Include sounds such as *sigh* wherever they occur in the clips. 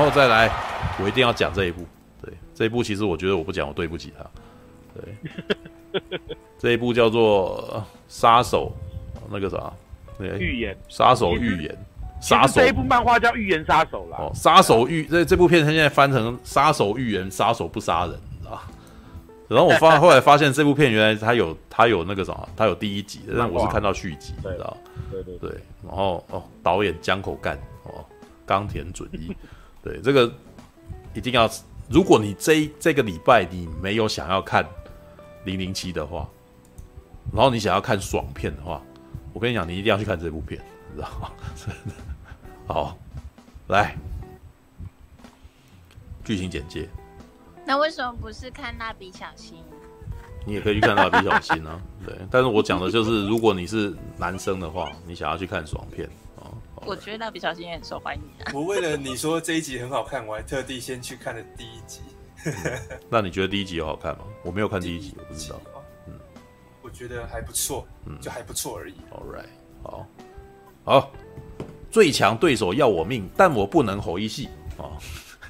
后再来，我一定要讲这一部。对，这一部其实我觉得我不讲我对不起他。对，这一部叫做杀手，那个啥，那个预言杀手预言，杀手这一部漫画叫预言杀手啦。哦，杀手预这这部片现在翻成杀手预言，杀手不杀人啊。然后我发 *laughs* 后来发现这部片原来它有它有那个什么，它有第一集的，但我是看到续集，你知道？对对对。然后哦，导演江口干哦，冈田准一，对这个一定要。如果你这这个礼拜你没有想要看零零七的话，然后你想要看爽片的话，我跟你讲，你一定要去看这部片，知道吗？*laughs* 好，来剧情简介。那为什么不是看蜡笔小新？你也可以去看蜡笔小新啊，*laughs* 对。但是我讲的就是，如果你是男生的话，你想要去看爽片。我觉得蜡笔小新也很受欢迎啊！我为了你说这一集很好看，我还特地先去看了第一集。嗯、*laughs* 那你觉得第一集有好看吗？我没有看第一集，我不知道。嗯，我觉得还不错，嗯，就还不错而已。All right，好，好，最强对手要我命，但我不能吼一戏啊！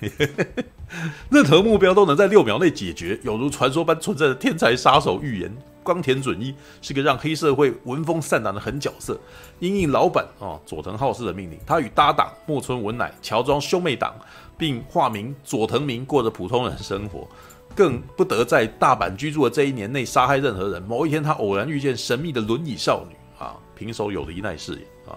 *laughs* 任何目标都能在六秒内解决，有如传说般存在的天才杀手预言。冈田准一是个让黑社会闻风丧胆的狠角色，因应老板啊佐藤浩市的命令，他与搭档木村文乃乔装兄妹档，并化名佐藤明过着普通人生活，更不得在大阪居住的这一年内杀害任何人。某一天，他偶然遇见神秘的轮椅少女啊，平手友梨奈饰演啊，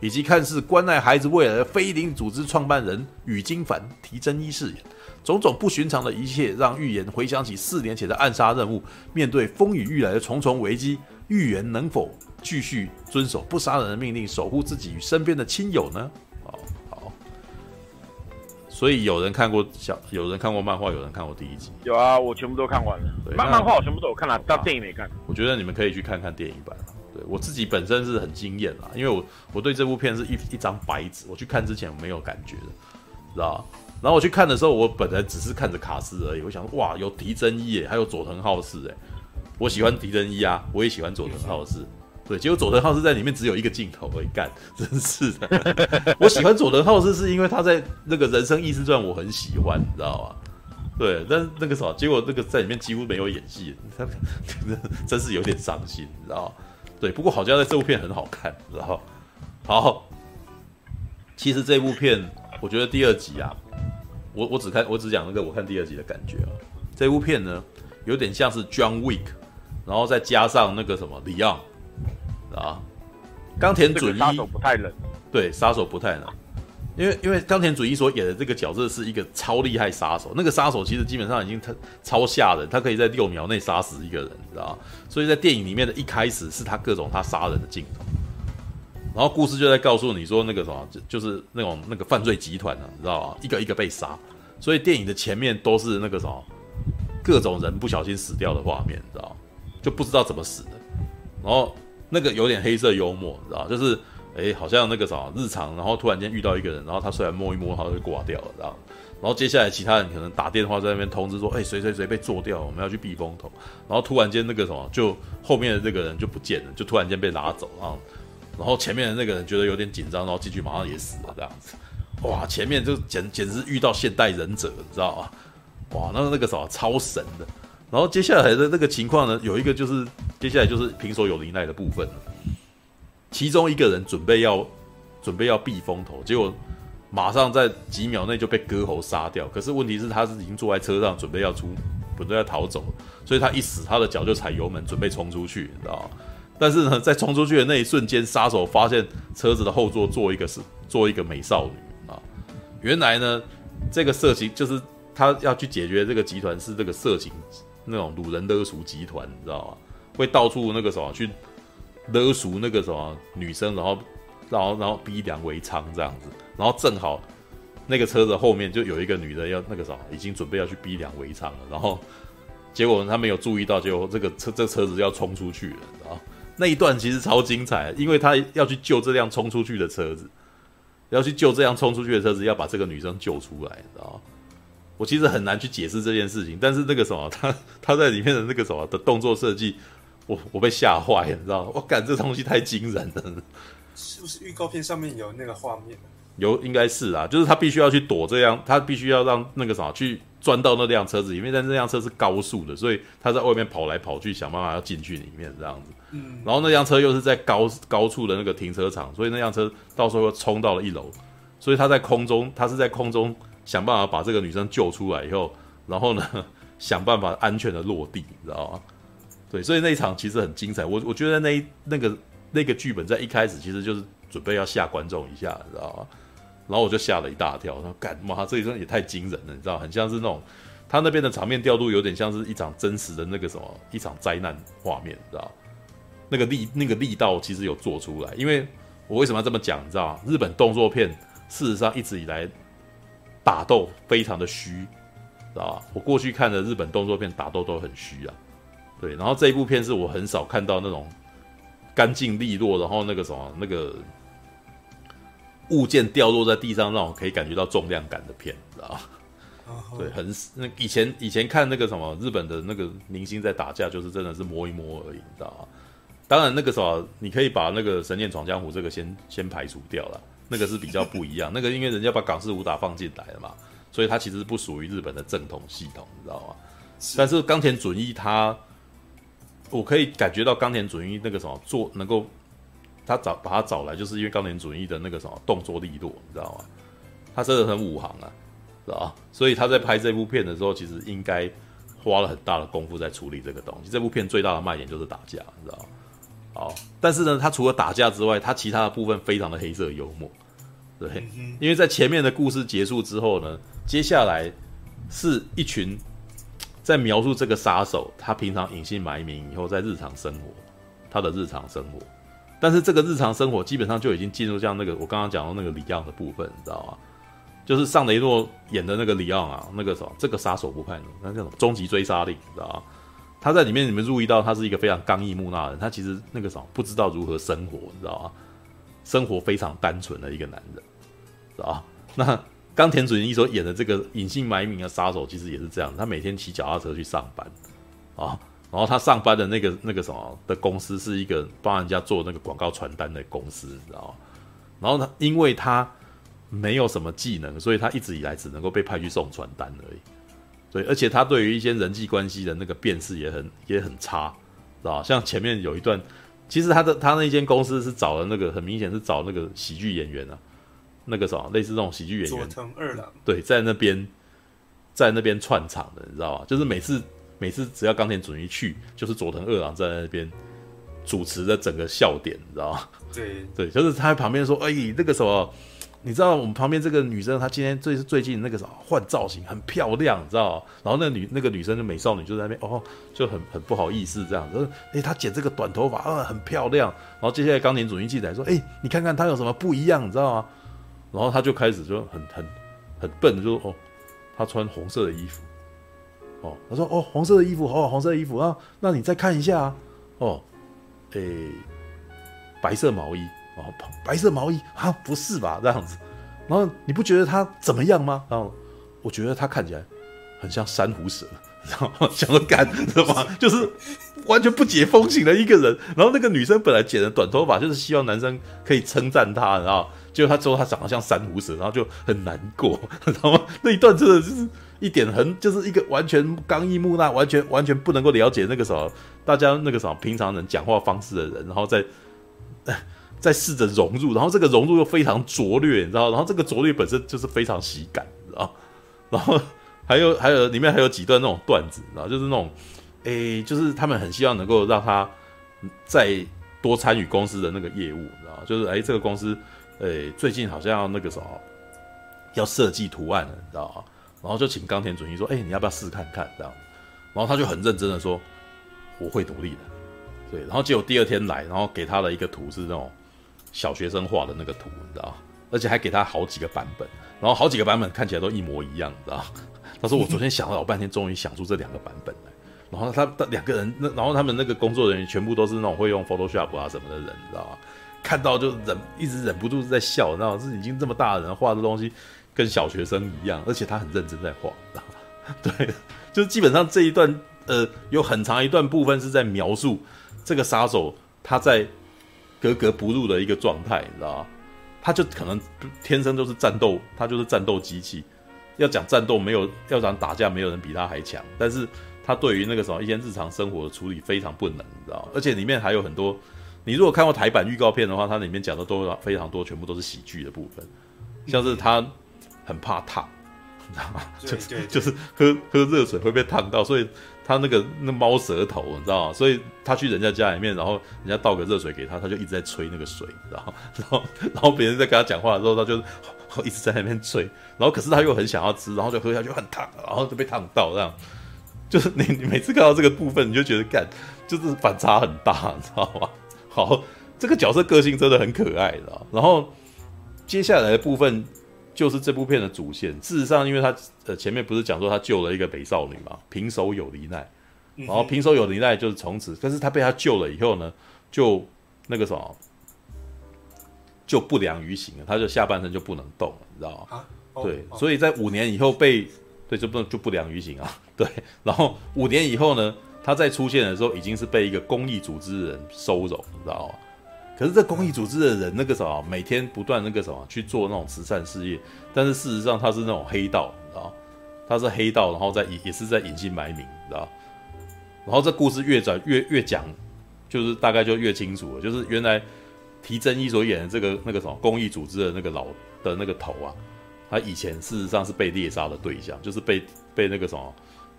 以及看似关爱孩子未来的非营利组织创办人宇津帆提真一饰演。种种不寻常的一切，让预言回想起四年前的暗杀任务。面对风雨欲来的重重危机，预言能否继续遵守不杀人的命令，守护自己与身边的亲友呢？哦，好。所以有人看过小，有人看过漫画，有人看过第一集。有啊，我全部都看完了。漫漫画我全部都有看了，但电影没看。我觉得你们可以去看看电影版。对，我自己本身是很惊艳啦，因为我我对这部片是一一张白纸，我去看之前我没有感觉的，知道吧？然后我去看的时候，我本来只是看着卡斯而已。我想，哇，有提真一耶，还有佐藤浩市哎，我喜欢提真一啊，我也喜欢佐藤浩市。对，结果佐藤浩市在里面只有一个镜头而已，干，真是的。我喜欢佐藤浩市是因为他在那个人生异事传我很喜欢，你知道吗？对，但是那个啥，结果那个在里面几乎没有演技，他真是有点伤心，你知道吗？对，不过好像在这部片很好看，知道吗？好，其实这部片我觉得第二集啊。我我只看我只讲那个我看第二集的感觉啊，这部片呢有点像是 John Wick，然后再加上那个什么李昂啊，冈田准一杀手不太冷，对，杀手不太冷，因为因为冈田准一所演的这个角色是一个超厉害杀手，那个杀手其实基本上已经他超吓人，他可以在六秒内杀死一个人，你知道吗？所以在电影里面的一开始是他各种他杀人的镜头。然后故事就在告诉你说，那个什么，就就是那种那个犯罪集团啊，你知道吧？一个一个被杀，所以电影的前面都是那个什么，各种人不小心死掉的画面，你知道？就不知道怎么死的。然后那个有点黑色幽默，你知道？就是哎，好像那个什么日常，然后突然间遇到一个人，然后他虽然摸一摸，他就挂掉了，知道？然后接下来其他人可能打电话在那边通知说，哎，谁谁谁被做掉，我们要去避风头。然后突然间那个什么，就后面的这个人就不见了，就突然间被拉走啊。然后前面的那个人觉得有点紧张，然后进去马上也死了，这样子，哇！前面就简简直遇到现代忍者，你知道吗？哇，那那个什么超神的。然后接下来的那个情况呢，有一个就是接下来就是平手友梨奈的部分了。其中一个人准备要准备要避风头，结果马上在几秒内就被割喉杀掉。可是问题是他是已经坐在车上准备要出，准备要逃走，所以他一死，他的脚就踩油门准备冲出去，你知道吗？但是呢，在冲出去的那一瞬间，杀手发现车子的后座坐一个是坐一个美少女啊。原来呢，这个色情就是他要去解决这个集团是这个色情那种掳人勒赎集团，你知道吗？会到处那个什么去勒赎那个什么女生，然后然后然后逼良为娼这样子。然后正好那个车子后面就有一个女的要那个什么，已经准备要去逼良为娼了。然后结果他没有注意到，结果这个车这车子要冲出去了，知道吗？那一段其实超精彩，因为他要去救这辆冲出去的车子，要去救这辆冲出去的车子，要把这个女生救出来，知道吗？我其实很难去解释这件事情，但是那个什么，*laughs* 他他在里面的那个什么的动作设计，我我被吓坏了，你知道吗？我感觉这东西太惊人了。是不是预告片上面有那个画面？有应该是啊，就是他必须要去躲这样，他必须要让那个什么去钻到那辆车子里面，但是那辆车是高速的，所以他在外面跑来跑去，想办法要进去里面这样子。嗯，然后那辆车又是在高高处的那个停车场，所以那辆车到时候又冲到了一楼，所以他在空中，他是在空中想办法把这个女生救出来以后，然后呢想办法安全的落地，你知道吗？对，所以那一场其实很精彩。我我觉得那那个那个剧本在一开始其实就是准备要吓观众一下，你知道吗？然后我就吓了一大跳，说：“干妈，这一段也太惊人了，你知道，很像是那种他那边的场面调度，有点像是一场真实的那个什么一场灾难画面，你知道？那个力那个力道其实有做出来。因为我为什么要这么讲，你知道？日本动作片事实上一直以来打斗非常的虚，知道吧？我过去看的日本动作片打斗都很虚啊，对。然后这一部片是我很少看到那种干净利落，然后那个什么那个。”物件掉落在地上，让我可以感觉到重量感的片，知道吧？Uh huh. 对，很那以前以前看那个什么日本的那个明星在打架，就是真的是摸一摸而已，你知道吗？当然那个什么，你可以把那个《神剑闯江湖》这个先先排除掉了，那个是比较不一样。*laughs* 那个因为人家把港式武打放进来了嘛，所以它其实不属于日本的正统系统，你知道吗？是但是冈田准一他，我可以感觉到冈田准一那个什么做能够。他找把他找来，就是因为冈田准一的那个什么动作利落，你知道吗？他真的很武行啊，知道吧？所以他在拍这部片的时候，其实应该花了很大的功夫在处理这个东西。这部片最大的卖点就是打架，你知道吗？好，但是呢，他除了打架之外，他其他的部分非常的黑色幽默，对，因为在前面的故事结束之后呢，接下来是一群在描述这个杀手他平常隐姓埋名以后在日常生活，他的日常生活。但是这个日常生活基本上就已经进入像那个我刚刚讲的那个里昂的部分，你知道吗？就是尚雷诺演的那个里昂啊，那个什么，这个杀手不派，那叫什么终极追杀令，你知道吗？他在里面你们注意到他是一个非常刚毅木讷的人，他其实那个什么不知道如何生活，你知道吗？生活非常单纯的一个男人，知道吧？那冈田准一所演的这个隐姓埋名的杀手，其实也是这样，他每天骑脚踏车去上班，啊。然后他上班的那个那个什么的公司是一个帮人家做那个广告传单的公司，你知道吗？然后他因为他没有什么技能，所以他一直以来只能够被派去送传单而已。对，而且他对于一些人际关系的那个辨识也很也很差，知道吧？像前面有一段，其实他的他那间公司是找了那个很明显是找那个喜剧演员啊，那个什么类似这种喜剧演员佐藤二郎，对，在那边在那边串场的，你知道吧？就是每次。每次只要冈田准一去，就是佐藤二郎在那边主持的整个笑点，你知道吗？对对，就是他在旁边说：“哎，那个什么，你知道我们旁边这个女生，她今天最最近那个什么换造型很漂亮，你知道？然后那女那个女生的美少女就在那边哦，就很很不好意思这样子，哎，她剪这个短头发啊，很漂亮。然后接下来冈田准一记载说：哎，你看看她有什么不一样，你知道吗？然后他就开始就很很很笨，就说：哦，她穿红色的衣服。”哦，他说：“哦，黄色的衣服，哦，黄色的衣服啊，那你再看一下啊，哦，诶、欸，白色毛衣，哦，白色毛衣啊，不是吧？这样子，然后你不觉得他怎么样吗？然后我觉得他看起来很像珊瑚蛇，然 *laughs* 后想要干，什么？就是完全不解风情的一个人。然后那个女生本来剪的短头发，就是希望男生可以称赞她，然后结果他说他长得像珊瑚蛇，然后就很难过，知道吗？那一段真的就是。”一点很就是一个完全刚毅木讷，完全完全不能够了解那个什么大家那个什么平常人讲话方式的人，然后再 *laughs* 再试着融入，然后这个融入又非常拙劣，你知道？然后这个拙劣本身就是非常喜感，你知道？然后还有 *laughs* 还有里面还有几段那种段子，然后就是那种诶，就是他们很希望能够让他再多参与公司的那个业务，你知道？就是诶，这个公司诶最近好像要那个什么要设计图案了，你知道吗？然后就请冈田准一说：“哎、你要不要试试看看这样？”然后他就很认真的说：“我会努力的。”对，然后结果第二天来，然后给他了一个图，是那种小学生画的那个图，你知道？而且还给他好几个版本，然后好几个版本看起来都一模一样，你知道？*laughs* 他说：“我昨天想了老半天，终于想出这两个版本来。”然后他他两个人，那然后他们那个工作人员全部都是那种会用 Photoshop 啊什么的人，你知道吗？看到就忍，一直忍不住在笑，你知道？是已经这么大的人画的东西。跟小学生一样，而且他很认真在画，对，就是基本上这一段，呃，有很长一段部分是在描述这个杀手他在格格不入的一个状态，你知道？他就可能天生就是战斗，他就是战斗机器。要讲战斗，没有要讲打架，没有人比他还强。但是他对于那个什么一些日常生活的处理非常不能，你知道？而且里面还有很多，你如果看过台版预告片的话，它里面讲的都非常多，全部都是喜剧的部分，像是他很怕烫，你知道吗？就是就是喝喝热水会被烫到，所以他那个那猫舌头，你知道吗？所以他去人家家里面，然后人家倒个热水给他，他就一直在吹那个水，*laughs* 然后然后然后别人在跟他讲话的时候，他就。一直在那边吹，然后可是他又很想要吃，然后就喝下去很烫，然后就被烫到这样。就是你你每次看到这个部分，你就觉得干，就是反差很大，你知道吗？*laughs* 好，这个角色个性真的很可爱的。然后接下来的部分就是这部片的主线。事实上，因为他呃前面不是讲说他救了一个美少女嘛，平手有梨奈，然后平手有梨奈就是从此，但是他被他救了以后呢，就那个什么。就不良于行了，他就下半身就不能动了，你知道吗？啊哦、对，所以在五年以后被对就不能就不良于行啊。对，然后五年以后呢，他再出现的时候已经是被一个公益组织的人收走，你知道吗？可是这公益组织的人那个什么，每天不断那个什么去做那种慈善事业，但是事实上他是那种黑道，你知道？他是黑道，然后在也是在隐姓埋名，你知道？然后这故事越转越越讲，就是大概就越清楚了，就是原来。提真一所演的这个那个什么公益组织的那个老的那个头啊，他以前事实上是被猎杀的对象，就是被被那个什么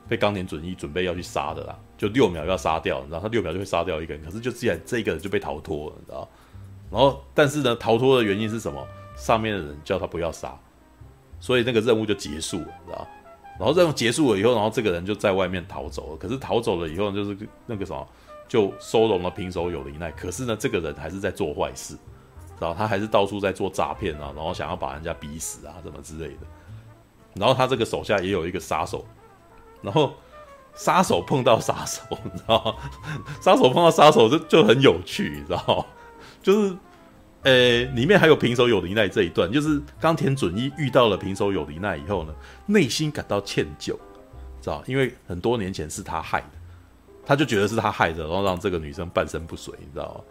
被冈田准一准备要去杀的啦，就六秒要杀掉，然后他六秒就会杀掉一个人，可是就既然这个人就被逃脱了，你知道？然后但是呢，逃脱的原因是什么？上面的人叫他不要杀，所以那个任务就结束了，你知道？然后任务结束了以后，然后这个人就在外面逃走了，可是逃走了以后就是那个什么。就收容了平手有灵奈，可是呢，这个人还是在做坏事，然后他还是到处在做诈骗啊，然后想要把人家逼死啊，什么之类的。然后他这个手下也有一个杀手，然后杀手碰到杀手，你知道吗？杀手碰到杀手就就很有趣，你知道吗？就是，呃，里面还有平手友梨奈这一段，就是冈田准一遇到了平手友梨奈以后呢，内心感到歉疚，知道，因为很多年前是他害的。他就觉得是他害的，然后让这个女生半身不遂，你知道吗？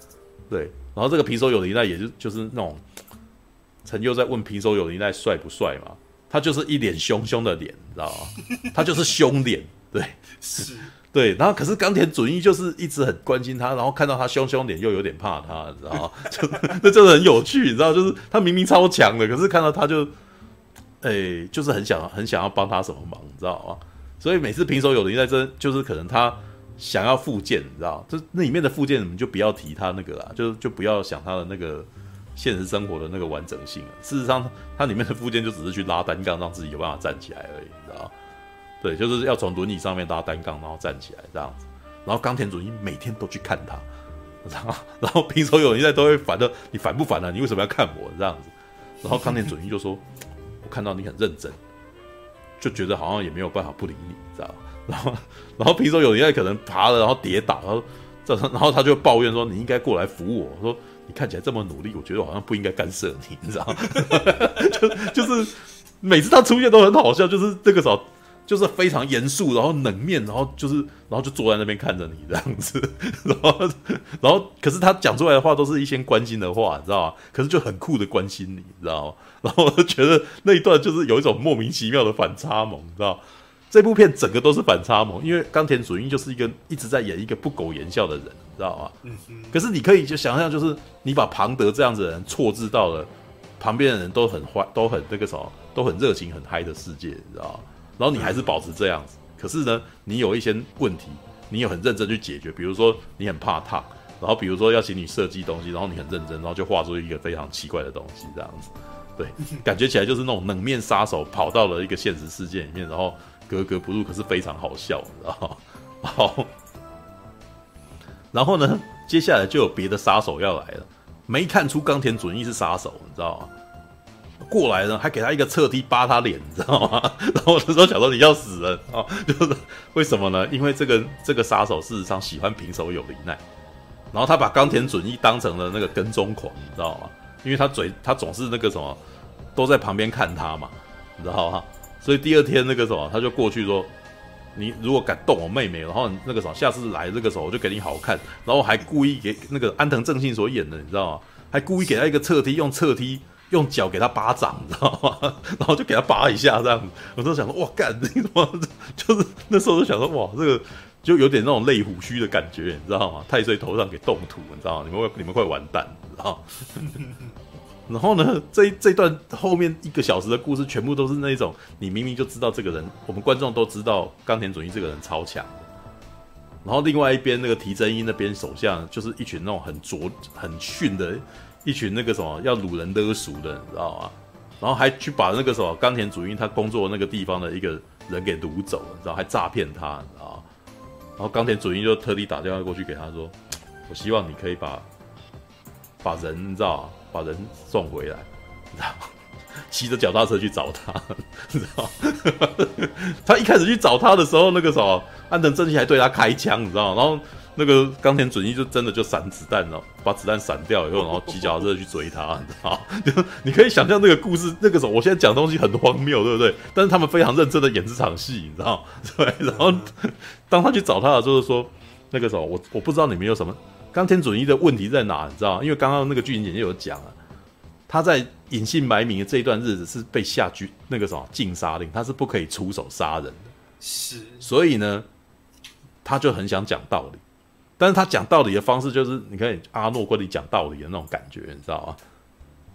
对，然后这个平手友梨奈也就就是那种，陈就在问平手友梨奈帅不帅嘛，他就是一脸凶凶的脸，你知道吗？*laughs* 他就是凶脸，对，是，对，然后可是冈田准一就是一直很关心他，然后看到他凶凶脸又有点怕他，你知道吗？*laughs* 就那真的很有趣，你知道，就是他明明超强的，可是看到他就，哎、欸，就是很想很想要帮他什么忙，你知道吗？所以每次平手有人在真就是可能他。想要复健，你知道？这那里面的复健，你们就不要提他那个啦，就就不要想他的那个现实生活的那个完整性啊。事实上，它里面的附件就只是去拉单杠，让自己有办法站起来而已，你知道？对，就是要从轮椅上面拉单杠，然后站起来这样子。然后冈田准一每天都去看他，然 *laughs* 后然后平手友梨奈都会烦的，你烦不烦啊？你为什么要看我这样子？然后冈田准一就说：“我看到你很认真，就觉得好像也没有办法不理你，知道？”然后，然后平手友梨奈可能爬了，然后跌倒，然后这，然后他就抱怨说：“你应该过来扶我。”说：“你看起来这么努力，我觉得我好像不应该干涉你，你知道吗？” *laughs* 就就是每次他出现都很好笑，就是这个时候就是非常严肃，然后冷面，然后就是然后就坐在那边看着你这样子，*laughs* 然后然后可是他讲出来的话都是一些关心的话，你知道吗？可是就很酷的关心你，你知道吗？然后我就觉得那一段就是有一种莫名其妙的反差萌，你知道。这部片整个都是反差萌，因为冈田准一就是一个一直在演一个不苟言笑的人，知道吗？嗯嗯。可是你可以就想象，就是你把庞德这样子的人错置到了旁边的人都很坏、都很那个什么、都很热情、很嗨的世界，你知道吗？然后你还是保持这样子，可是呢，你有一些问题，你有很认真去解决，比如说你很怕烫，然后比如说要请你设计东西，然后你很认真，然后就画出一个非常奇怪的东西，这样子，对，感觉起来就是那种冷面杀手跑到了一个现实世界里面，然后。格格不入，可是非常好笑，你知道吗？好，然后呢，接下来就有别的杀手要来了，没看出冈田准一是杀手，你知道吗？过来呢，还给他一个侧踢扒他脸，你知道吗？*laughs* 然后我那时候想说你要死了啊，就是为什么呢？因为这个这个杀手事实上喜欢平手有林奈，然后他把冈田准一当成了那个跟踪狂，你知道吗？因为他嘴他总是那个什么，都在旁边看他嘛，你知道吗？所以第二天那个什么，他就过去说：“你如果敢动我妹妹，然后那个什么，下次来这个时候我就给你好看。”然后还故意给那个安藤正信所演的，你知道吗？还故意给他一个侧踢，用侧踢 *laughs* 用脚给他巴掌，你知道吗？然后就给他扒一下这样子。我都想说，哇，干你怎么？就是那时候就想说，哇，这个就有点那种类虎须的感觉，你知道吗？太岁头上给动土，你知道吗？你们会你们会完蛋，你知道吗？然后呢，*laughs* 这这段后面一个小时的故事，全部都是那种你明明就知道这个人，我们观众都知道冈田准一这个人超强。然后另外一边那个提真一那边手下就是一群那种很拙很逊的一群那个什么要掳人勒赎的，你知道吗？然后还去把那个什么冈田准一他工作那个地方的一个人给掳走了，你知道还诈骗他，你知道？然后冈田准一就特地打电话过去给他说：“ *tsk* 我希望你可以把把人，你知道把人送回来，*laughs* 你知道吗？”骑着脚踏车去找他，*laughs* 你知道吗？*laughs* 他一开始去找他的时候，那个什么安藤正信还对他开枪，你知道吗？然后那个冈田准一就真的就闪子弹了，把子弹闪掉以后，然后骑脚踏车去追他，你知道吗？就你可以想象那个故事，那个时候我现在讲东西很荒谬，对不对？但是他们非常认真的演这场戏，你知道吗？对。然后当他去找他的时候，就是说那个时候我我不知道你们有什么冈田准一的问题在哪，你知道吗？因为刚刚那个剧情简介有讲了。他在隐姓埋名的这一段日子是被下拘那个什么禁杀令，他是不可以出手杀人的。是，所以呢，他就很想讲道理，但是他讲道理的方式就是，你看阿诺跟你讲道理的那种感觉，你知道吗？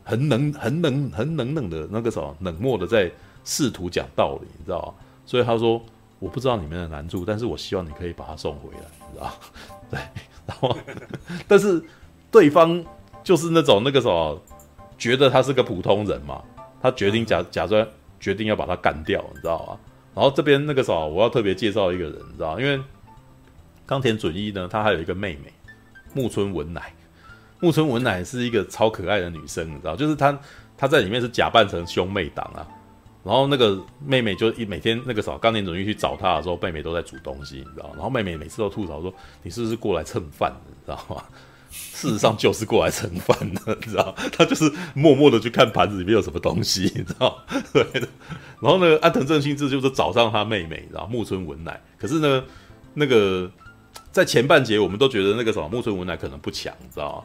很冷、很冷、很冷冷的那个什么冷漠的在试图讲道理，你知道吗？所以他说：“我不知道你们的难处，但是我希望你可以把他送回来，你知道吗？” *laughs* 对，然后 *laughs* 但是对方就是那种那个什么。觉得他是个普通人嘛，他决定假假装决定要把他干掉，你知道吗？然后这边那个啥，我要特别介绍一个人，你知道吗？因为冈田准一呢，他还有一个妹妹木村文乃，木村文乃是一个超可爱的女生，你知道，就是她她在里面是假扮成兄妹档啊，然后那个妹妹就一每天那个啥，冈田准一去找她的时候，妹妹都在煮东西，你知道，然后妹妹每次都吐槽说，你是不是过来蹭饭的，你知道吗？事实上就是过来蹭饭的，你知道？他就是默默的去看盘子里面有什么东西，你知道？*laughs* 对。然后呢，安藤正信这就是找上他妹妹，然后木村文乃。可是呢，那个在前半节我们都觉得那个什么木村文乃可能不强，你知道？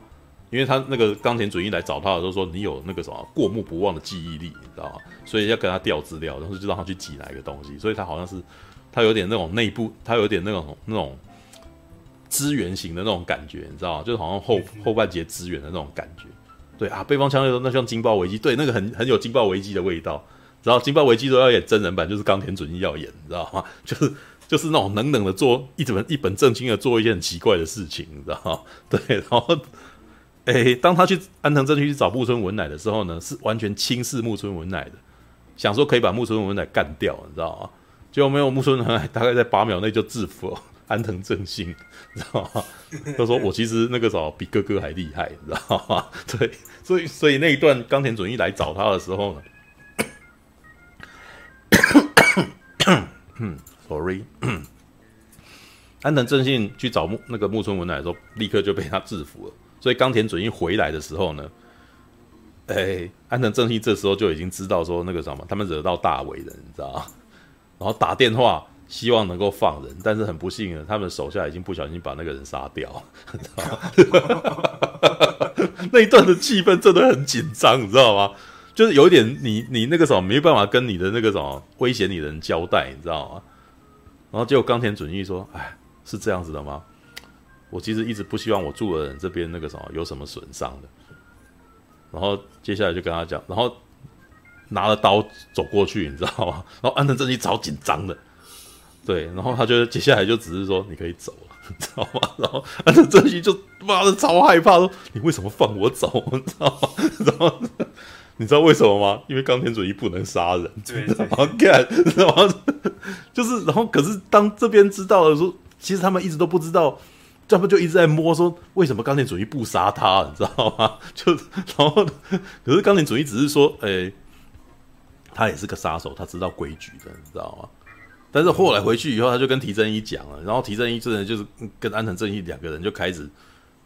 因为他那个冈田准一来找他的时候说，你有那个什么过目不忘的记忆力，你知道吗？所以要跟他调资料，然后就让他去挤哪一个东西。所以他好像是他有点那种内部，他有点那种那种。资源型的那种感觉，你知道吗？就是好像后后半截资源的那种感觉。对啊，背方枪那像《惊爆危机》，对，那个很很有《惊爆危机》的味道。然后《惊爆危机》都要演真人版，就是冈田准一要演，你知道吗？*laughs* 就是就是那种冷冷的做一本一本正经的做一些很奇怪的事情，你知道吗？*laughs* 对，然后，哎，当他去安藤正信去找木村文乃的时候呢，是完全轻视木村文乃的，想说可以把木村文乃干掉，你知道吗？结果没有木村文乃，大概在八秒内就制服了。安藤正信，你知道吗？他说：“我其实那个时候比哥哥还厉害，你知道吗？”对，所以所以那一段冈田准一来找他的时候呢，嗯，sorry，安藤正信去找木那个木村文乃的时候，立刻就被他制服了。所以冈田准一回来的时候呢，哎、安藤正信这时候就已经知道说那个什么，他们惹到大伟了，你知道吗？*laughs* 然后打电话。希望能够放人，但是很不幸的，他们手下已经不小心把那个人杀掉，*laughs* 你知道吗？*laughs* 那一段的气氛真的很紧张，你知道吗？就是有一点你你那个什么没办法跟你的那个什么威胁你的人交代，你知道吗？然后结果冈田准一说：“哎，是这样子的吗？我其实一直不希望我住的人这边那个什么有什么损伤的。”然后接下来就跟他讲，然后拿了刀走过去，你知道吗？然后安藤正一超紧张的。对，然后他就接下来就只是说你可以走了，*laughs* 你知道吗？然后安藤正信就妈的超害怕，说你为什么放我走？*laughs* 你知道吗？然后你知道为什么吗？因为钢铁准一不能杀人，对，然后看，然后 *laughs* 就是，然后可是当这边知道的时候，其实他们一直都不知道，这不就一直在摸说为什么钢铁主义不杀他，你知道吗？*laughs* 就然后可是钢铁主义只是说，哎，他也是个杀手，他知道规矩的，你知道吗？但是后来回去以后，他就跟提真一讲了，然后提真一真人就是跟安藤正义两个人就开始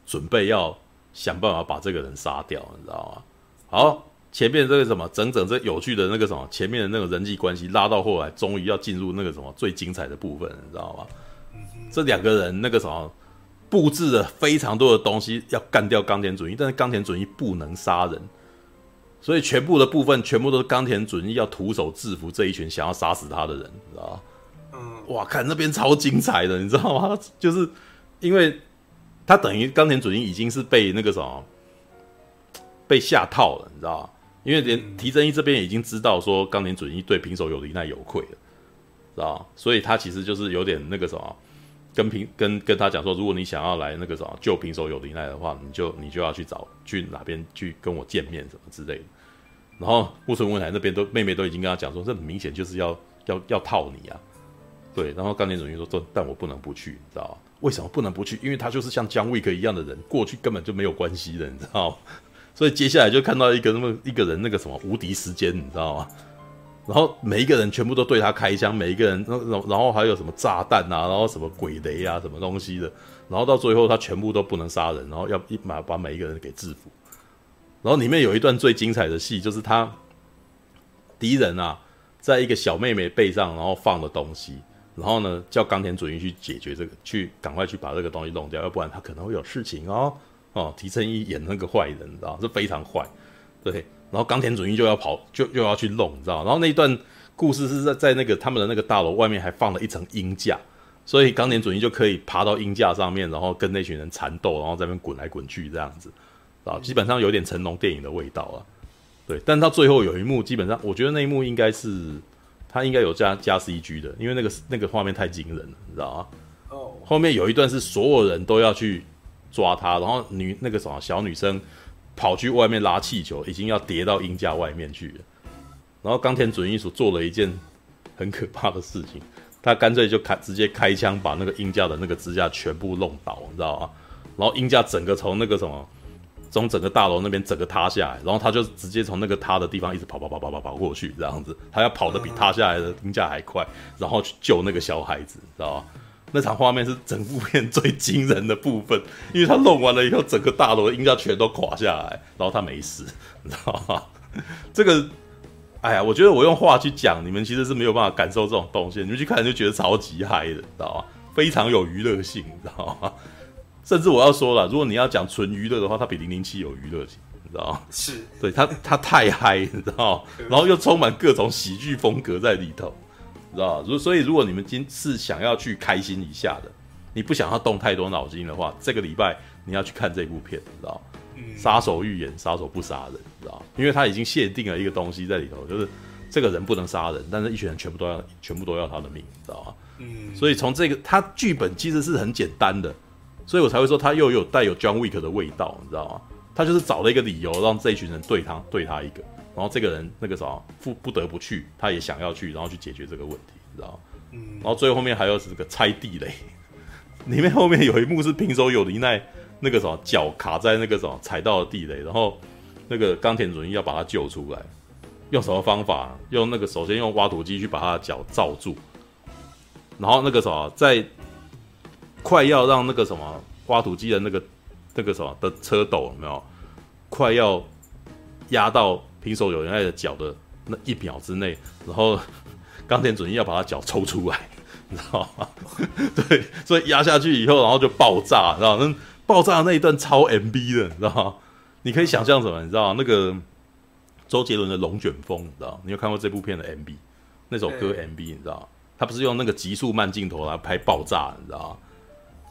准备要想办法把这个人杀掉，你知道吗？好，前面这个什么整整这有趣的那个什么前面的那个人际关系拉到后来，终于要进入那个什么最精彩的部分，你知道吗？这两个人那个什么布置了非常多的东西要干掉冈田准一，但是冈田准一不能杀人，所以全部的部分全部都是冈田准一要徒手制服这一群想要杀死他的人，你知道吗？嗯，哇，看那边超精彩的，你知道吗？就是因为他等于冈田准一已经是被那个什么被下套了，你知道吗？因为连提真一这边已经知道说冈田准一对平手有梨奈有愧了，知道吗？所以他其实就是有点那个什么。跟平跟跟他讲说，如果你想要来那个什么旧平手友梨奈的话，你就你就要去找去哪边去跟我见面什么之类的。然后木村文乃那边都妹妹都已经跟他讲说，这很明显就是要要要套你啊。对，然后冈田准一说，这但我不能不去，你知道？为什么不能不去？因为他就是像姜维克一样的人，过去根本就没有关系的，你知道？所以接下来就看到一个那么一个人那个什么无敌时间，你知道吗？然后每一个人全部都对他开枪，每一个人，然后然后还有什么炸弹啊，然后什么鬼雷啊，什么东西的，然后到最后他全部都不能杀人，然后要一把把每一个人给制服。然后里面有一段最精彩的戏，就是他敌人啊，在一个小妹妹背上，然后放了东西，然后呢叫冈田准一去解决这个，去赶快去把这个东西弄掉，要不然他可能会有事情哦。哦，提成一演那个坏人，你知道，是非常坏，对。然后冈田准一就要跑，就又要去弄，你知道？然后那一段故事是在在那个他们的那个大楼外面还放了一层鹰架，所以冈田准一就可以爬到鹰架上面，然后跟那群人缠斗，然后在那边滚来滚去这样子，啊，基本上有点成龙电影的味道啊。对，但到最后有一幕，基本上我觉得那一幕应该是他应该有加加 CG 的，因为那个那个画面太惊人了，你知道吗？哦，后面有一段是所有人都要去抓他，然后女那个什么小女生。跑去外面拉气球，已经要跌到鹰架外面去了。然后冈田准一所做了一件很可怕的事情，他干脆就开直接开枪把那个鹰架的那个支架全部弄倒，你知道吗？然后鹰架整个从那个什么，从整个大楼那边整个塌下来，然后他就直接从那个塌的地方一直跑跑跑跑跑跑过去，这样子，他要跑得比塌下来的鹰架还快，然后去救那个小孩子，知道吗？那场画面是整部片最惊人的部分，因为他弄完了以后，整个大楼的音效全都垮下来，然后他没死，你知道吗？这个，哎呀，我觉得我用话去讲，你们其实是没有办法感受这种东西，你们去看就觉得超级嗨的，你知道吗？非常有娱乐性，你知道吗？甚至我要说了，如果你要讲纯娱乐的话，它比零零七有娱乐性，你知道吗？是，对，它它太嗨，你知道吗？然后又充满各种喜剧风格在里头。知道，如所以如果你们今是想要去开心一下的，你不想要动太多脑筋的话，这个礼拜你要去看这部片，知道？杀手预言，杀手不杀人，知道？因为他已经限定了一个东西在里头，就是这个人不能杀人，但是一群人全部都要，全部都要他的命，你知道吗？嗯，所以从这个他剧本其实是很简单的，所以我才会说他又有带有 John Wick 的味道，你知道吗？他就是找了一个理由让这一群人对他对他一个。然后这个人那个啥不不得不去，他也想要去，然后去解决这个问题，知道嗯。然后最后面还有是这个拆地雷，*laughs* 里面后面有一幕是平手有梨奈那个什么脚卡在那个什么踩到的地雷，然后那个冈田准一要把他救出来，用什么方法？用那个首先用挖土机去把他的脚罩住，然后那个什么在快要让那个什么挖土机的那个那个什么的车斗有没有快要压到。平手有人爱的脚的那一秒之内，然后冈田准一要把他脚抽出来，*laughs* 你知道吗？*laughs* 对，所以压下去以后，然后就爆炸，你知道吗？那爆炸的那一段超 MB 的，你知道吗？你可以想象什么？你知道吗？那个周杰伦的《龙卷风》，你知道吗？你有看过这部片的 MB？那首歌 MB，你知道吗？他不是用那个急速慢镜头来拍爆炸，你知道吗？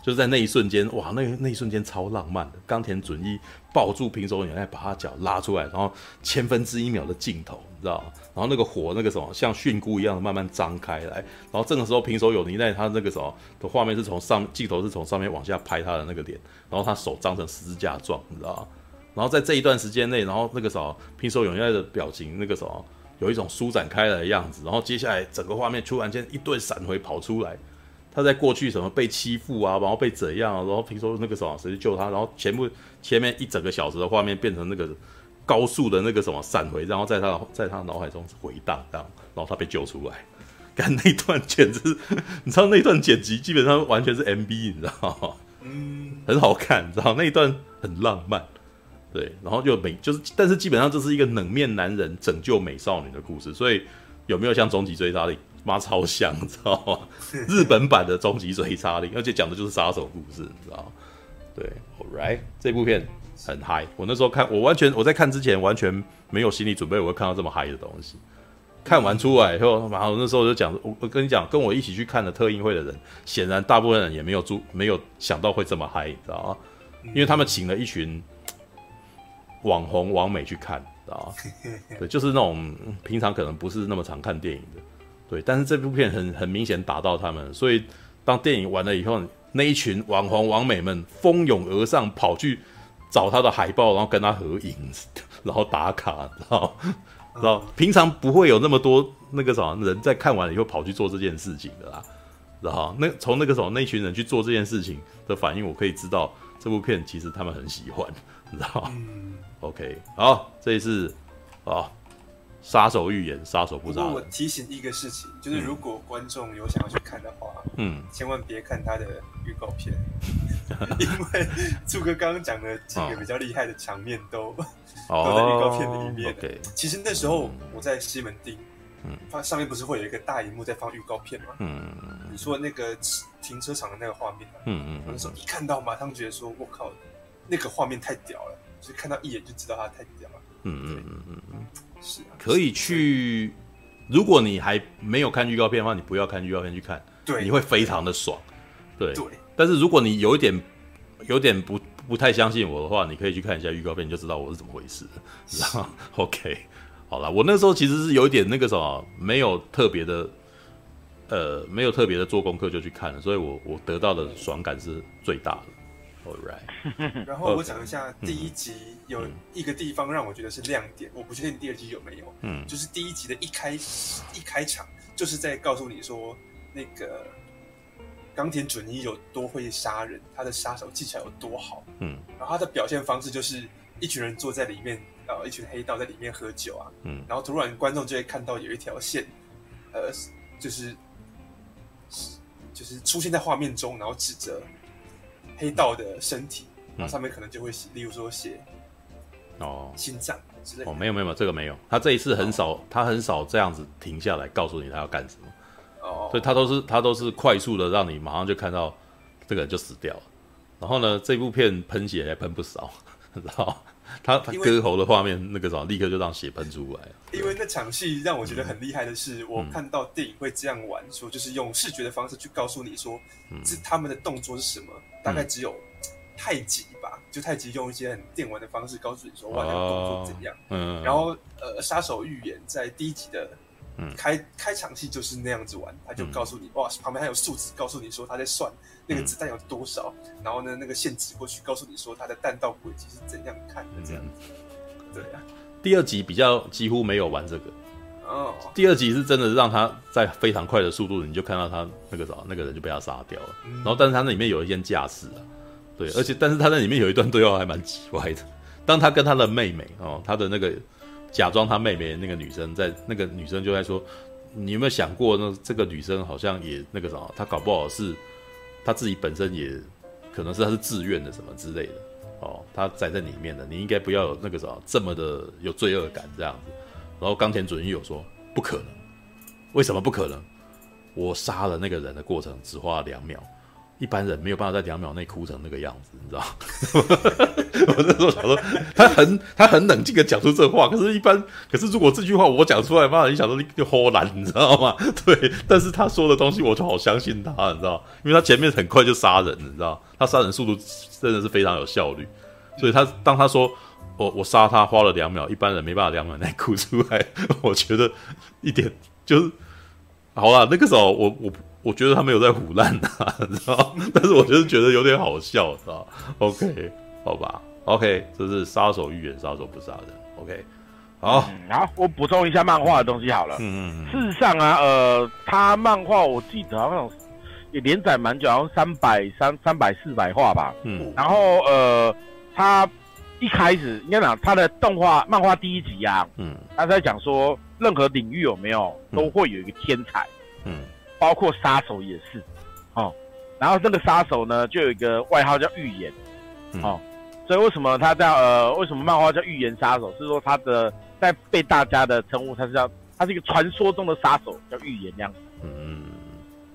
就是在那一瞬间，哇，那那一瞬间超浪漫的。冈田准一抱住平手友奈，把他脚拉出来，然后千分之一秒的镜头，你知道吗？然后那个火，那个什么，像蕈菇一样的慢慢张开来。然后这个时候，平手友奈他那个什么的画面是从上镜头是从上面往下拍他的那个脸，然后他手张成十字架状，你知道吗？然后在这一段时间内，然后那个什么平手友奈的表情，那个什么有一种舒展开来的样子。然后接下来整个画面突然间一顿闪回跑出来。他在过去什么被欺负啊，然后被怎样，然后听说那个什么谁去救他，然后全部前面一整个小时的画面变成那个高速的那个什么闪回，然后在他在他脑海中回荡，这样，然后他被救出来。看那段简直，你知道那段剪辑基本上完全是 MV，你知道吗？嗯，很好看，你知道那一段很浪漫，对，然后就美就是，但是基本上这是一个冷面男人拯救美少女的故事，所以有没有像终极追杀令？妈超像，你知道吗？*laughs* 日本版的终极追杀令，而且讲的就是杀手故事，你知道吗？对，All right，这部片很嗨。我那时候看，我完全我在看之前完全没有心理准备，我会看到这么嗨的东西。看完出来以后，然后那时候就讲，我我跟你讲，跟我一起去看的特映会的人，显然大部分人也没有注没有想到会这么嗨，你知道吗？因为他们请了一群网红网美去看，知道吗？对，就是那种平常可能不是那么常看电影的，对。但是这部片很很明显打到他们，所以当电影完了以后，那一群网红网美们蜂拥而上，跑去找他的海报，然后跟他合影，然后打卡，知道吗？知道平常不会有那么多那个什么人在看完了以后跑去做这件事情的啦，然后那从那个时候那群人去做这件事情的反应，我可以知道这部片其实他们很喜欢，你知道、嗯、？OK，好，这一次啊，杀手预言，杀手不杀。我提醒一个事情，就是如果观众有想要去看的话，嗯，千万别看他的预告片，*laughs* 因为柱哥刚刚讲的几个比较厉害的场面都。都在预告片里面。对，其实那时候我在西门町，嗯，它上面不是会有一个大荧幕在放预告片吗？嗯，你说那个停车场的那个画面，嗯嗯，那时候一看到，马上觉得说，我靠，那个画面太屌了，就是看到一眼就知道它太屌了。嗯嗯嗯嗯嗯，是啊，可以去。如果你还没有看预告片的话，你不要看预告片去看，对，你会非常的爽。对对，但是如果你有一点，有点不。不太相信我的话，你可以去看一下预告片，你就知道我是怎么回事。然后，*laughs* OK，好了，我那时候其实是有一点那个什么，没有特别的，呃，没有特别的做功课就去看了，所以我我得到的爽感是最大的。All right，*laughs* 然后我讲一下第一集有一个地方让我觉得是亮点，嗯、我不确定第二集有没有，嗯，就是第一集的一开一开场就是在告诉你说那个。冈田准一有多会杀人，他的杀手技巧有多好，嗯，然后他的表现方式就是一群人坐在里面，呃，一群黑道在里面喝酒啊，嗯，然后突然观众就会看到有一条线，呃，就是就是出现在画面中，然后指着黑道的身体，然后上面可能就会写，例如说写哦。心脏之类的。哦，没有没有，这个没有，他这一次很少，他很少这样子停下来告诉你他要干什么。哦。所以他都是他都是快速的让你马上就看到这个人就死掉了，然后呢，这部片喷血还喷不少，*laughs* 然后他割喉的画面那个什么，立刻就让血喷出来。因为那场戏让我觉得很厉害的是，嗯、我看到电影会这样玩，说就是用视觉的方式去告诉你说，这、嗯、他们的动作是什么，大概只有太极吧，就太极用一些很电玩的方式告诉你说，哇，那个动作怎样？嗯，然后呃，杀手预言在第一集的。嗯、开开场戏就是那样子玩，他就告诉你，嗯、哇，旁边还有数字，告诉你说他在算那个子弹有多少，嗯、然后呢，那个线指过去，告诉你说他的弹道轨迹是怎样看的，这样子。嗯、对啊，第二集比较几乎没有玩这个。哦。第二集是真的让他在非常快的速度，你就看到他那个啥，那个人就被他杀掉了。嗯、然后，但是他那里面有一件架势啊，对，而且但是他在里面有一段对话还蛮奇怪的。当他跟他的妹妹哦，他的那个。假装他妹妹那个女生，在那个女生就在说：“你有没有想过，那这个女生好像也那个什么，她搞不好是她自己本身也可能是她是自愿的什么之类的哦，她在这里面的，你应该不要有那个什么这么的有罪恶感这样子。”然后冈田准一有说：“不可能，为什么不可能？我杀了那个人的过程只花了两秒。”一般人没有办法在两秒内哭成那个样子，你知道？*laughs* 我那时候想说，他很他很冷静的讲出这话，可是，一般 *laughs* 可是如果这句话我讲出来，妈，你想说你就豁然，你知道吗？*laughs* 对，但是他说的东西我就好相信他，你知道？因为他前面很快就杀人，你知道？他杀人速度真的是非常有效率，所以他当他说我我杀他花了两秒，一般人没办法两秒内 *laughs* 哭出来，我觉得一点就是好了。那个时候我我。我觉得他没有在唬烂啊，*laughs* 知道？但是我就是觉得有点好笑，知道？OK，好吧，OK，这是杀手预言，杀手不杀人。OK，好，嗯、好，我补充一下漫画的东西好了。嗯嗯。事实上啊，呃，他漫画我记得好像也连载蛮久，好像三百三三百四百话吧。嗯。然后呃，他一开始应该讲他的动画漫画第一集啊，嗯，他在讲说任何领域有没有都会有一个天才，嗯。嗯包括杀手也是，哦，然后这个杀手呢，就有一个外号叫预言，哦，所以为什么他叫呃，为什么漫画叫预言杀手？是说他的在被大家的称呼，他是叫他是一个传说中的杀手，叫预言这样子。嗯，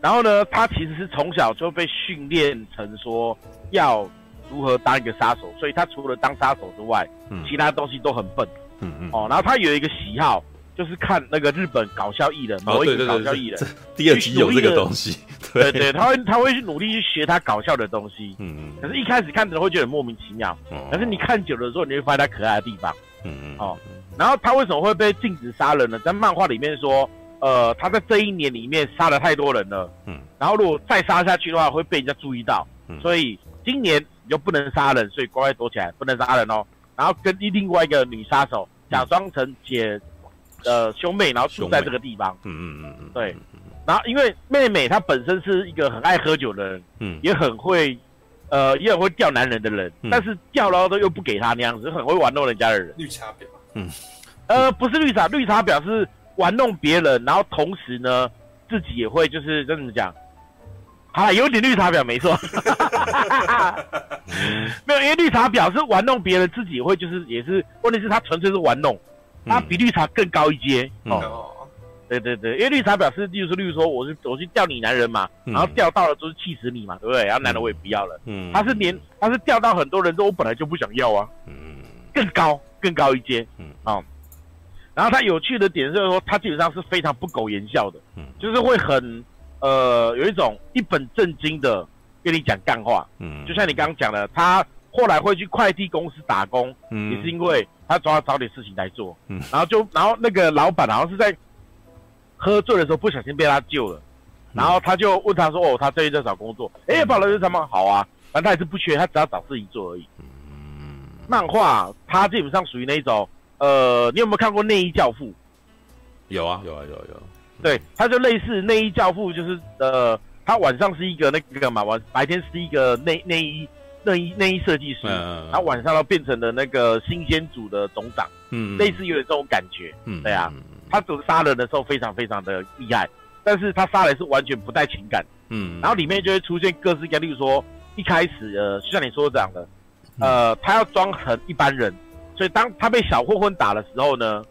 然后呢，他其实是从小就被训练成说要如何当一个杀手，所以他除了当杀手之外，嗯、其他东西都很笨。嗯嗯。哦，然后他有一个喜好，就是看那个日本搞笑艺人，某一个搞笑艺人。第二集有这个东西。*laughs* 对对，他会他会去努力去学他搞笑的东西。嗯嗯。可是，一开始看的人会觉得莫名其妙。嗯。可是你看久了之后，你会发现他可爱的地方。嗯嗯。哦，然后他为什么会被禁止杀人呢？在漫画里面说。呃，他在这一年里面杀了太多人了，嗯，然后如果再杀下去的话，会被人家注意到，嗯，所以今年你就不能杀人，所以乖乖躲起来，不能杀人哦。然后跟另外一个女杀手假装成姐，呃，兄妹，然后住在这个地方，嗯嗯嗯嗯，对。然后因为妹妹她本身是一个很爱喝酒的人，嗯，也很会，呃，也很会钓男人的人，嗯，但是钓了都又不给他那样子，很会玩弄人家的人。绿茶婊，嗯，呃，不是绿茶，绿茶婊是。玩弄别人，然后同时呢，自己也会就是这怎么讲？啊，有点绿茶婊没错，没有，因为绿茶婊是玩弄别人，自己会就是也是，问题是他纯粹是玩弄，他比绿茶更高一阶哦。对对对，因为绿茶婊是，例如说，例如说，我是我去钓你男人嘛，然后钓到了就是气死你嘛，对不对？然后男人我也不要了，嗯，他是连他是钓到很多人，都我本来就不想要啊，嗯，更高更高一阶，嗯。啊。然后他有趣的点就是说，他基本上是非常不苟言笑的，嗯，就是会很，呃，有一种一本正经的跟你讲干话，嗯，就像你刚刚讲的，他后来会去快递公司打工，嗯，也是因为他总要找点事情来做，嗯，然后就然后那个老板好像是在喝醉的时候不小心被他救了，然后他就问他说，哦，他最近在找工作，哎，跑了是什么？好啊，反正他也是不缺，他只要找事情做而已，嗯，漫画他基本上属于那一种。呃，你有没有看过《内衣教父》？有啊，有啊，有啊有。对，他就类似《内衣教父》，就是呃，他晚上是一个那个嘛，晚白天是一个内内衣内衣内衣设计师，嗯，他晚上要变成了那个新鲜组的总长，嗯，类似有点这种感觉，嗯，对啊，他总杀人的时候非常非常的厉害，但是他杀人是完全不带情感，嗯，然后里面就会出现各式各样，例如说一开始呃，就像你说的这样的，呃，他要装成一般人。所以当他被小混混打的时候呢，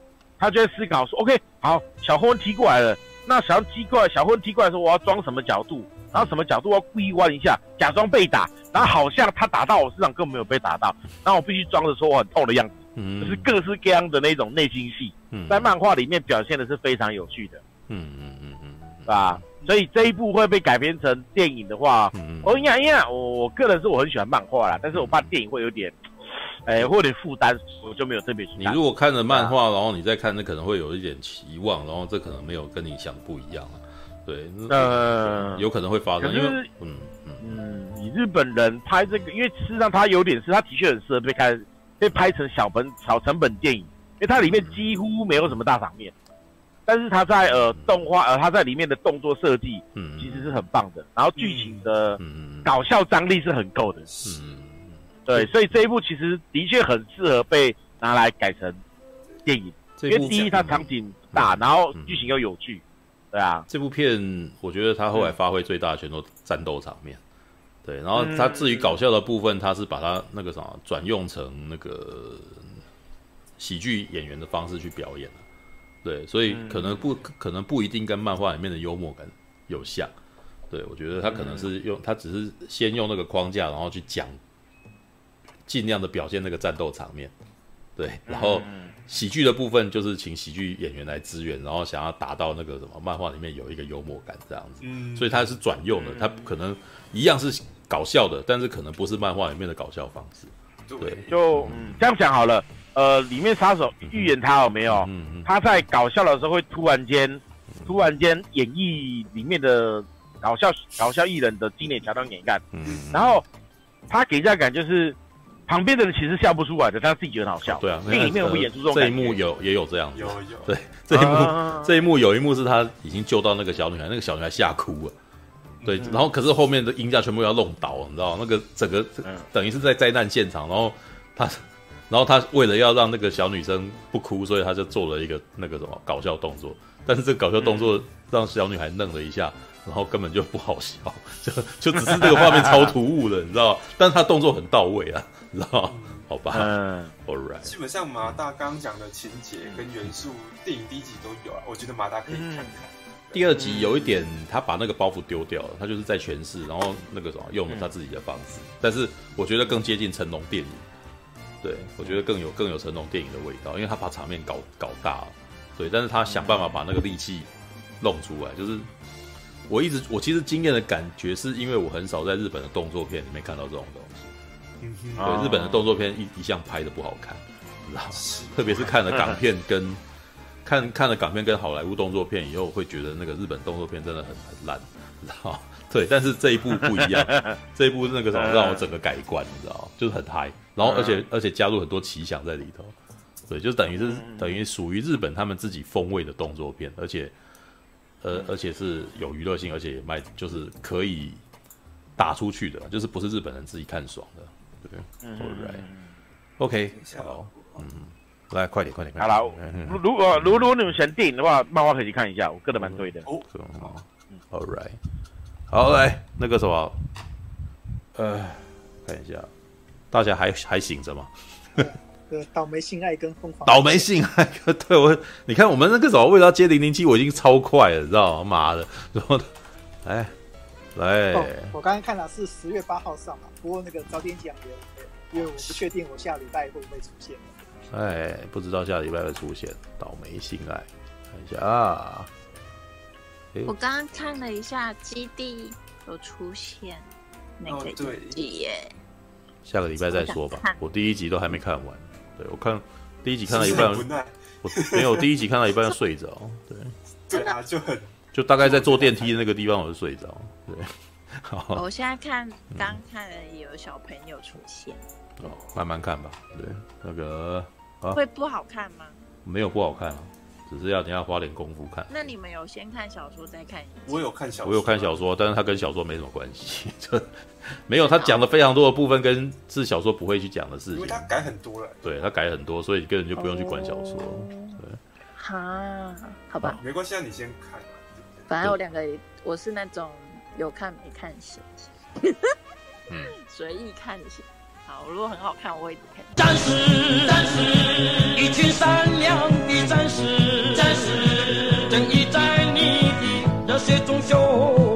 他就在思考说：“OK，好，小混混踢过来了，那小踢过来，小混混踢过来的时候，我要装什么角度？然后什么角度？我要故意弯一下，假装被打，然后好像他打到我身上，根本没有被打到，然后我必须装着说我很痛的样子，嗯，就是各式各样的那种内心戏，嗯，在漫画里面表现的是非常有趣的，嗯嗯嗯嗯，是吧？所以这一部会被改编成电影的话，嗯，我呀呀，我我个人是我很喜欢漫画啦，但是我怕电影会有点。哎、欸，会有点负担，我就没有特别去看。你如果。看了漫画，然后你再看，那可能会有一点期望，然后这可能没有跟你想的不一样啊。对，呃，有可能会发生，因为嗯嗯。嗯，你日本人拍这个，因为事实上他有点是，他的确很适合被开被拍成小本小成本电影，因为它里面几乎没有什么大场面，但是他在呃动画呃他在里面的动作设计，嗯，其实是很棒的，然后剧情的搞笑张力是很够的，嗯。对，所以这一部其实的确很适合被拿来改成电影，因为第一它场景大，然后剧情又有趣，对啊。这部片我觉得它后来发挥最大的全都战斗场面，对，然后它至于搞笑的部分，它是把它那个什么转用成那个喜剧演员的方式去表演，对，所以可能不可能不一定跟漫画里面的幽默感有像，对，我觉得他可能是用他只是先用那个框架，然后去讲。尽量的表现那个战斗场面，对，然后喜剧的部分就是请喜剧演员来支援，然后想要达到那个什么漫画里面有一个幽默感这样子，嗯，所以它是转用的，它可能一样是搞笑的，但是可能不是漫画里面的搞笑方式，对，就嗯。这样讲好了，呃，里面杀手预言他有没有？嗯嗯，他在搞笑的时候会突然间突然间演绎里面的搞笑搞笑艺人的经典桥段给你看，嗯，然后他给人家感就是。旁边的人其实笑不出来的，他自己觉得很好笑。对啊，电影里面会演出这种、呃、这一幕有也有这样子。有有。对，这一幕、啊、这一幕有一幕是他已经救到那个小女孩，那个小女孩吓哭了。对，嗯、然后可是后面的音架全部要弄倒，你知道那个整个等于是在灾难现场，然后他，然后他为了要让那个小女生不哭，所以他就做了一个那个什么搞笑动作。但是这个搞笑动作让小女孩愣了一下。然后根本就不好笑，就就只是这个画面超突兀的，你知道？但是他动作很到位啊，你知道？好吧，嗯，All right。基本上马大刚刚讲的情节跟元素，电影第一集都有啊，我觉得马大可以看看。第二集有一点，他把那个包袱丢掉了，他就是在诠释，然后那个什么用了他自己的方式，嗯、但是我觉得更接近成龙电影，对，我觉得更有更有成龙电影的味道，因为他把场面搞搞大了，对，但是他想办法把那个力气弄出来，就是我一直我其实惊艳的感觉是因为我很少在日本的动作片里面看到这种东西，嗯、对，日本的动作片一一向拍的不好看，知道吗？特别是看了港片 *laughs* 跟。看看了港片跟好莱坞动作片以后，会觉得那个日本动作片真的很很烂，你知道？*laughs* 对，但是这一部不一样，*laughs* 这一部那个什么让我整个改观，你知道？就是很嗨，然后而且而且加入很多奇想在里头，对，就等于是等于属于日本他们自己风味的动作片，而且呃而且是有娱乐性，而且也卖就是可以打出去的，就是不是日本人自己看爽的，对，Alright，OK，好，嗯。来，快点，快点！好了，如果如如果你们选电影的话，漫画可以去看一下，我个人蛮对的。哦，好，All right，好来，那个什么，呃，看一下，大家还还醒着吗？呃，倒霉性爱跟疯狂，倒霉性爱，*laughs* 对我，你看我们那个什么，为了要接零零七，我已经超快了，你知道吗？妈的，然后，来，来，我刚刚看了是十月八号上嘛，不过那个早点讲也，因为我不确定我下礼拜会不会出现。哎，不知道下礼拜会出现倒霉心爱，看一下啊。我刚刚看了一下，基地有出现那个集耶。下个礼拜再说吧，我第一集都还没看完。对，我看第一集看到一半，我没有第一集看到一半要睡着。对，对啊，就很就大概在坐电梯的那个地方我就睡着。对，*laughs* 好。我现在看刚看了有小朋友出现。哦，慢慢看吧。对，那个。啊、会不好看吗？没有不好看啊，只是要等下花点功夫看。那你们有先看小说再看？我有看小说，我有看小说，但是它跟小说没什么关系，*laughs* 就没有他讲的非常多的部分跟是小说不会去讲的事情。因为他改很多了，对他改很多，所以根本就不用去管小说。哦、对，哈，好吧，没关系，啊，你先看。反正我两个，我是那种有看没看行，*laughs* 随意看行。好，如果很好看，我会看。战士，战士，一群善良的战士，战士，正义在你的热血中汹。